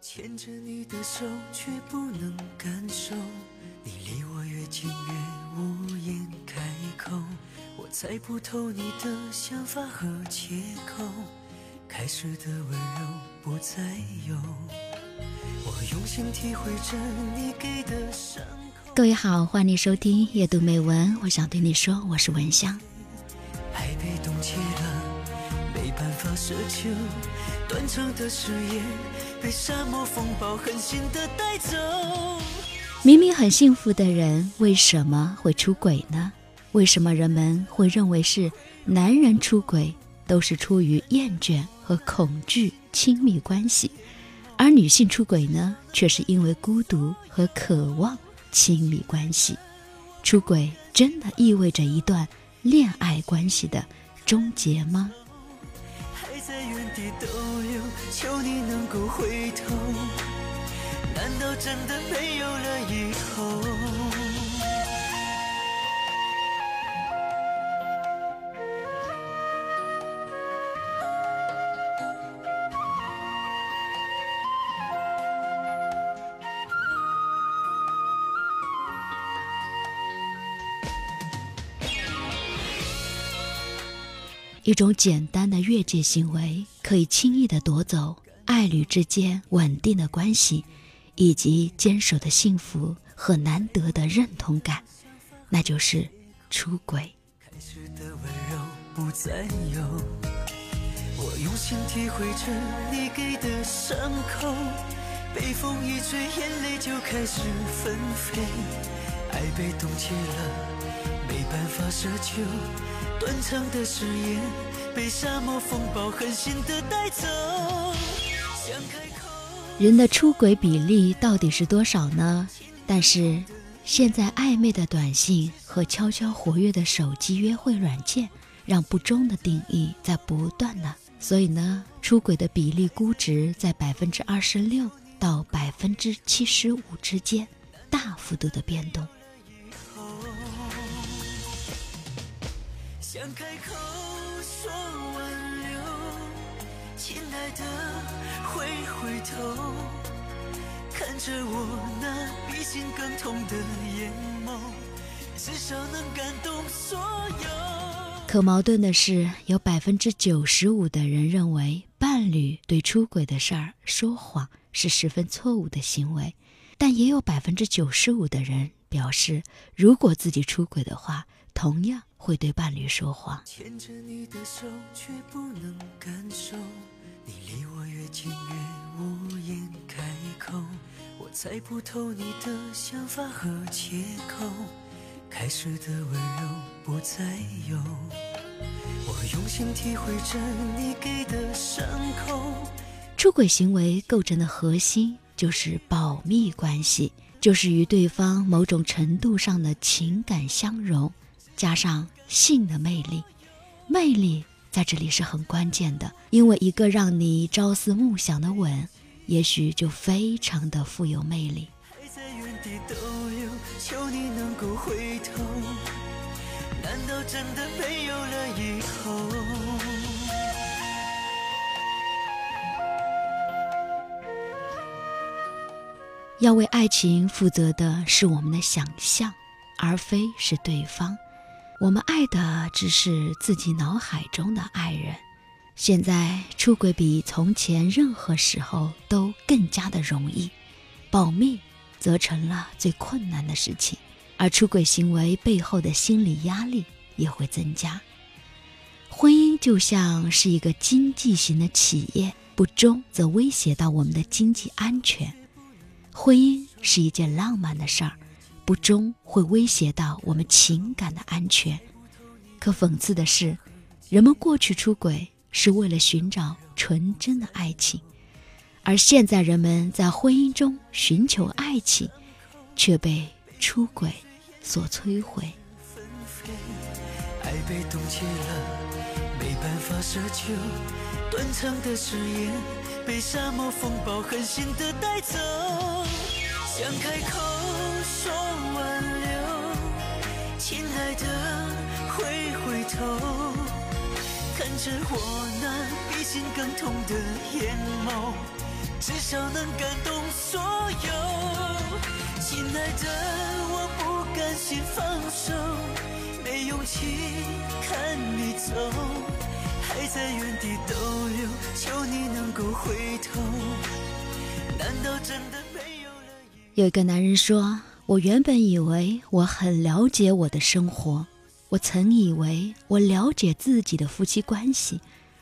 牵着你的手，却不能感受。你离我越近，越无言开口。我猜不透你的想法和借口。开始的温柔不再有。我用心体会着你给的伤口。各位好，欢迎收听阅读美文。我想对你说，我是文香。爱被冻结了，没办法奢求。断肠的誓言被沙漠风暴狠心的带走。明明很幸福的人，为什么会出轨呢？为什么人们会认为是男人出轨都是出于厌倦和恐惧亲密关系，而女性出轨呢，却是因为孤独和渴望亲密关系？出轨真的意味着一段恋爱关系的终结吗？在原地逗留，求你能够回头。难道真的没有了以后？一种简单的越界行为，可以轻易地夺走爱侣之间稳定的关系，以及坚守的幸福和难得的认同感，那就是出轨。开始的温柔不再有。我用心体会着你给的伤口，被风一吹，眼泪就开始纷飞。爱被冻结了，没办法奢求。断肠的誓言被沙漠风暴狠心的带走。想开口。人的出轨比例到底是多少呢？但是现在暧昧的短信和悄悄活跃的手机约会软件，让不忠的定义在不断的，所以呢，出轨的比例估值在百分之二十六到百分之七十五之间，大幅度的变动。想开口说挽留，亲爱的，回回头，看着我那比心更痛的眼眸，至少能感动所有。可矛盾的是，有百分之九十五的人认为伴侣对出轨的事儿说谎是十分错误的行为，但也有百分之九十五的人表示，如果自己出轨的话，同样会对伴侣说谎。牵着你的手，却不能感受。你离我越近，越无言开口。我猜不透你的想法和借口。开始的温柔不再有。我用心体会着你给的伤口。出轨行为构成的核心就是保密关系，就是与对方某种程度上的情感相融。加上性的魅力，魅力在这里是很关键的，因为一个让你朝思暮想的吻，也许就非常的富有魅力。还在原地逗留，求你能够回头。难道真的没有了以后？要为爱情负责的是我们的想象，而非是对方。我们爱的只是自己脑海中的爱人。现在出轨比从前任何时候都更加的容易，保密则成了最困难的事情，而出轨行为背后的心理压力也会增加。婚姻就像是一个经济型的企业，不忠则威胁到我们的经济安全。婚姻是一件浪漫的事儿。不忠会威胁到我们情感的安全，可讽刺的是，人们过去出轨是为了寻找纯真的爱情，而现在人们在婚姻中寻求爱情，却被出轨所摧毁。爱被冻结了，没办法奢求，断肠的誓言被沙漠风暴狠心的带走。想开口头，看着我那比心更痛的眼眸，至少能感动所有。亲爱的，我不甘心放手，没勇气看你走，还在原地逗留，求你能够回头。难道真的没有了？有一个男人说：“我原本以为我很了解我的生活，我曾以为我了解自己的夫妻关系，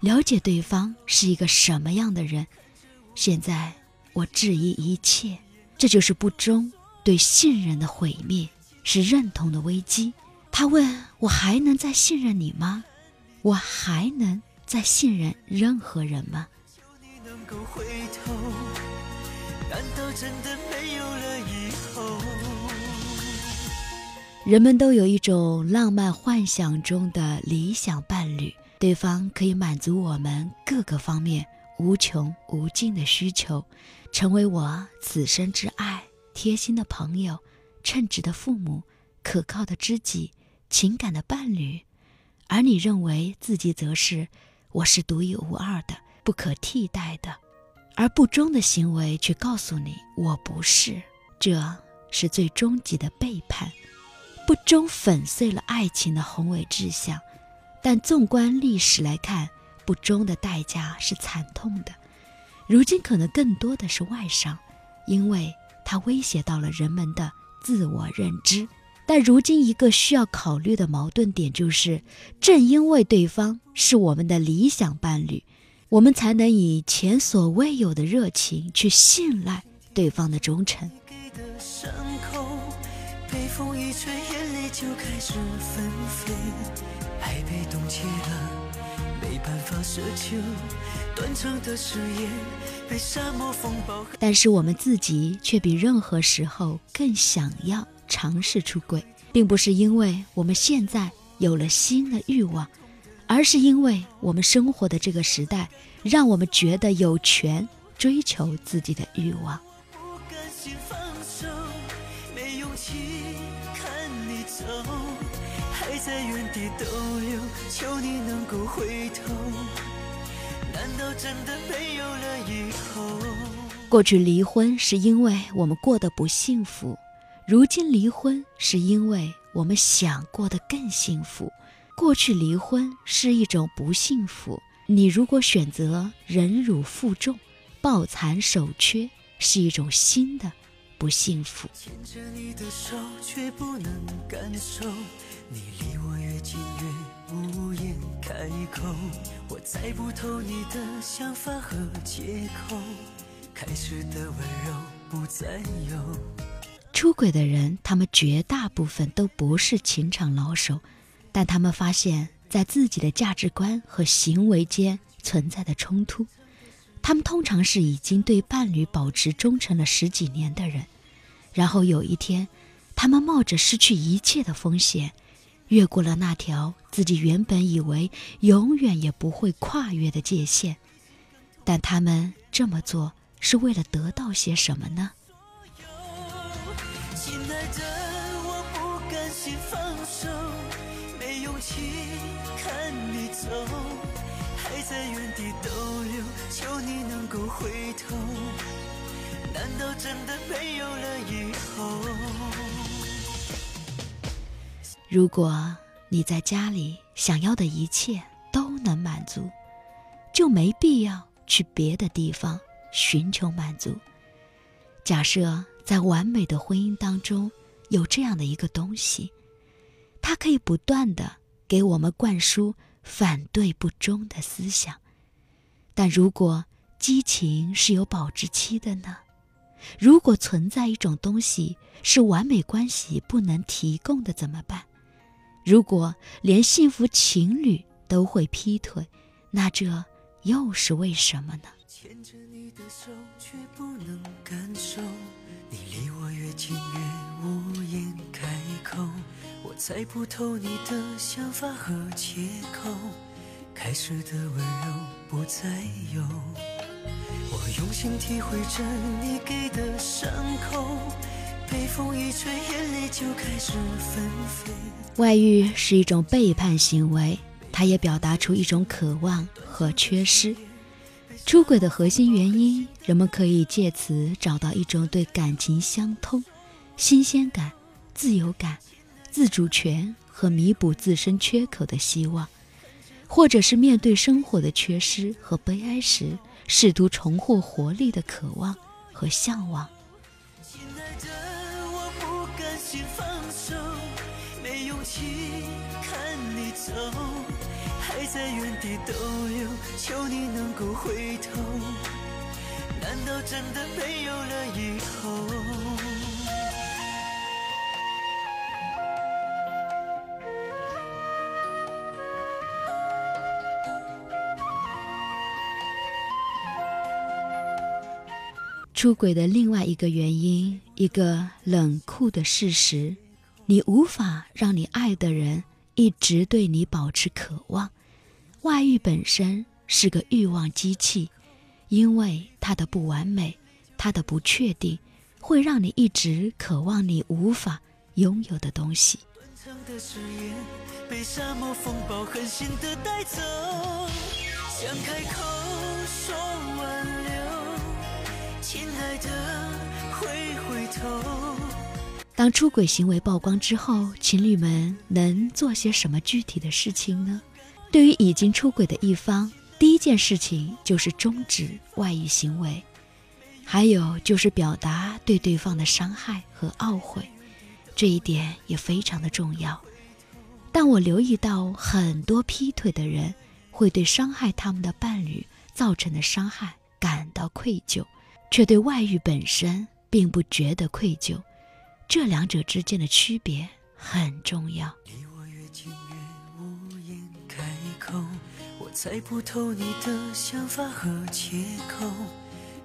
了解对方是一个什么样的人。”现在我质疑一切，这就是不忠，对信任的毁灭，是认同的危机。他问我还能再信任你吗？我还能再信任任何人吗？人们都有一种浪漫幻想中的理想伴侣，对方可以满足我们各个方面。无穷无尽的需求，成为我此生之爱，贴心的朋友，称职的父母，可靠的知己，情感的伴侣。而你认为自己则是我是独一无二的，不可替代的，而不忠的行为却告诉你我不是，这是最终极的背叛。不忠粉碎了爱情的宏伟志向，但纵观历史来看。不忠的代价是惨痛的，如今可能更多的是外伤，因为它威胁到了人们的自我认知。但如今一个需要考虑的矛盾点就是，正因为对方是我们的理想伴侣，我们才能以前所未有的热情去信赖对方的忠诚。被风一吹，眼泪就开始纷飞，爱被冻结了。没办法设，断层的誓言被沙漠风暴但是我们自己却比任何时候更想要尝试出轨，并不是因为我们现在有了新的欲望，而是因为我们生活的这个时代，让我们觉得有权追求自己的欲望。起看你走，还在原地逗留，求你能够回头。难道真的没有了以后？过去离婚是因为我们过得不幸福，如今离婚是因为我们想过得更幸福。过去离婚是一种不幸福，你如果选择忍辱负重、抱残守缺，是一种新的不幸福。牵着你的手，却不能感受。你离我越近越无言开口，我猜不透你的想法和借口，开始的温柔不再有。出轨的人，他们绝大部分都不是情场老手，但他们发现，在自己的价值观和行为间存在的冲突。他们通常是已经对伴侣保持忠诚了十几年的人，然后有一天，他们冒着失去一切的风险。越过了那条自己原本以为永远也不会跨越的界限，但他们这么做是为了得到些什么呢？亲爱的，我不甘心放手，没勇气看你走，还在原地等，够回头。难道真的没有了以后？如果你在家里想要的一切都能满足，就没必要去别的地方寻求满足。假设在完美的婚姻当中有这样的一个东西，它可以不断的给我们灌输反对不忠的思想。但如果激情是有保质期的呢？如果存在一种东西是完美关系不能提供的，怎么办？如果连幸福情侣都会劈腿，那这又是为什么呢？牵着你的手，却不能感受。你离我越近越无言开口。我猜不透你的想法和借口。开始的温柔不再有。用心体会着你给的伤口。被风一吹，眼泪就开始纷飞。外遇是一种背叛行为，它也表达出一种渴望和缺失。出轨的核心原因，人们可以借此找到一种对感情相通、新鲜感、自由感、自主权和弥补自身缺口的希望，或者是面对生活的缺失和悲哀时，试图重获活力的渴望和向往。亲爱的，我不甘心放手，没勇气看你走。还在原地逗留，求你能够回头。难道真的没有了以后？出轨的另外一个原因，一个冷酷的事实：你无法让你爱的人一直对你保持渴望。外遇本身是个欲望机器，因为它的不完美，它的不确定，会让你一直渴望你无法拥有的东西。被沙漠风暴狠心的带走，想开口当出轨行为曝光之后，情侣们能做些什么具体的事情呢？对于已经出轨的一方，第一件事情就是终止外遇行为，还有就是表达对对方的伤害和懊悔，这一点也非常的重要。但我留意到很多劈腿的人会对伤害他们的伴侣造成的伤害感到愧疚，却对外遇本身并不觉得愧疚，这两者之间的区别很重要。你我越近越无言开口，我猜不透你的想法和借口，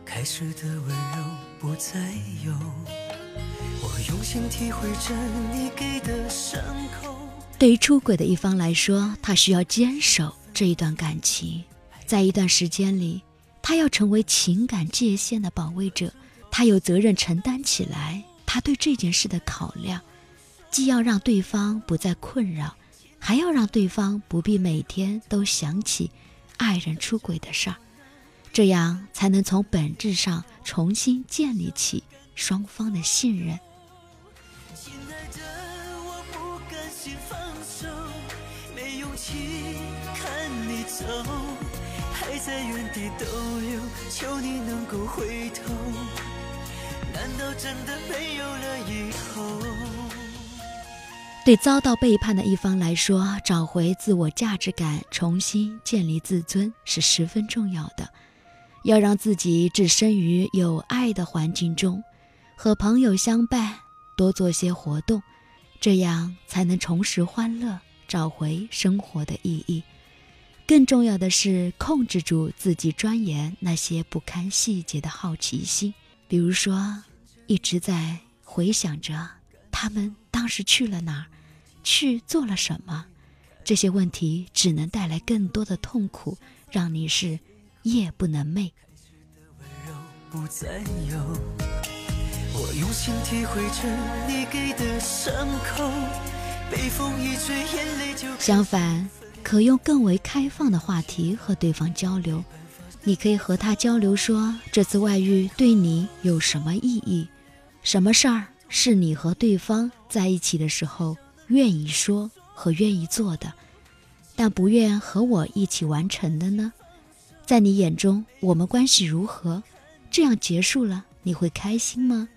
开始的温柔不再有。我用心体会着你给的伤口。对于出轨的一方来说，他需要坚守这一段感情，在一段时间里，他要成为情感界限的保卫者，他有责任承担起来。他对这件事的考量，既要让对方不再困扰。还要让对方不必每天都想起爱人出轨的事儿，这样才能从本质上重新建立起双方的信任。亲爱的，我不甘心放手，没勇气看你走，还在原地逗留，求你能够回头。难道真的没有了以后？对遭到背叛的一方来说，找回自我价值感，重新建立自尊是十分重要的。要让自己置身于有爱的环境中，和朋友相伴，多做些活动，这样才能重拾欢乐，找回生活的意义。更重要的是，控制住自己钻研那些不堪细节的好奇心，比如说，一直在回想着他们当时去了哪儿。去做了什么？这些问题只能带来更多的痛苦，让你是夜不能寐。相反，可用更为开放的话题和对方交流。你可以和他交流说，这次外遇对你有什么意义？什么事儿是你和对方在一起的时候？愿意说和愿意做的，但不愿和我一起完成的呢？在你眼中，我们关系如何？这样结束了，你会开心吗？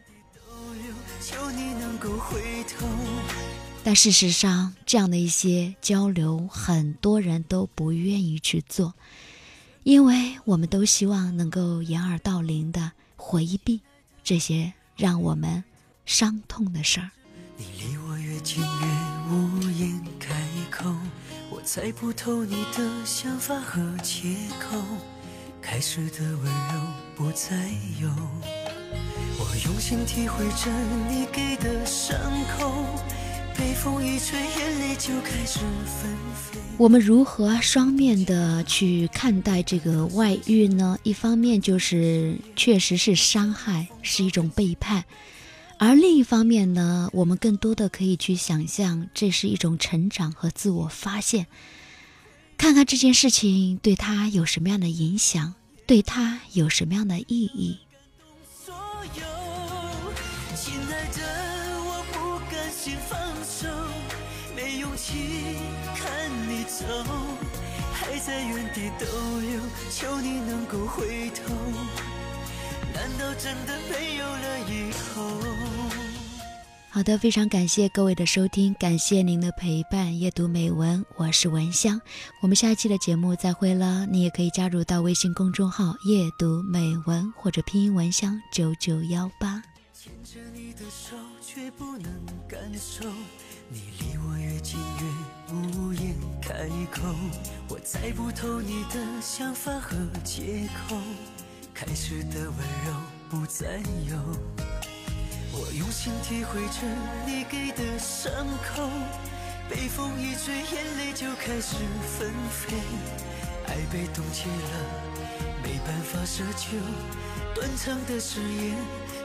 但事实上，这样的一些交流，很多人都不愿意去做，因为我们都希望能够掩耳盗铃的回避这些让我们伤痛的事儿。你离我越近越无言开口，我猜不透你的想法和借口，开始的温柔不再有。我用心体会着你给的伤口，被风一吹，眼泪就开始纷飞。我们如何双面的去看待这个外遇呢？一方面就是确实是伤害，是一种背叛。而另一方面呢，我们更多的可以去想象，这是一种成长和自我发现。看看这件事情对他有什么样的影响，对他有什么样的意义？所有，亲爱的，我不甘心放手，没勇气看你走，还在原地逗留，求你能够回头。难道真的没有了以后？好的，非常感谢各位的收听，感谢您的陪伴。阅读美文，我是文香，我们下一期的节目再会了。你也可以加入到微信公众号“阅读美文”或者拼音文香九九幺八。牵着你的手，却不能感受你离我越近越无言开口。我猜不透你的想法和借口，开始的温柔不再有。我用心体会着你给的伤口，被风一吹，眼泪就开始纷飞。爱被冻结了，没办法奢求。断肠的誓言，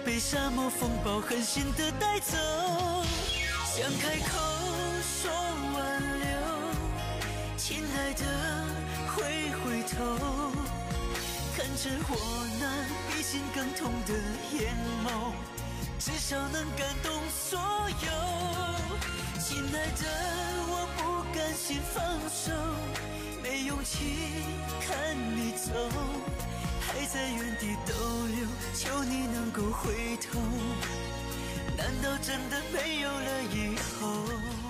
被沙漠风暴狠心的带走。想开口说挽留，亲爱的，回回头，看着我那比心更痛的眼眸。至少能感动所有，亲爱的，我不甘心放手，没勇气看你走，还在原地逗留，求你能够回头，难道真的没有了以后？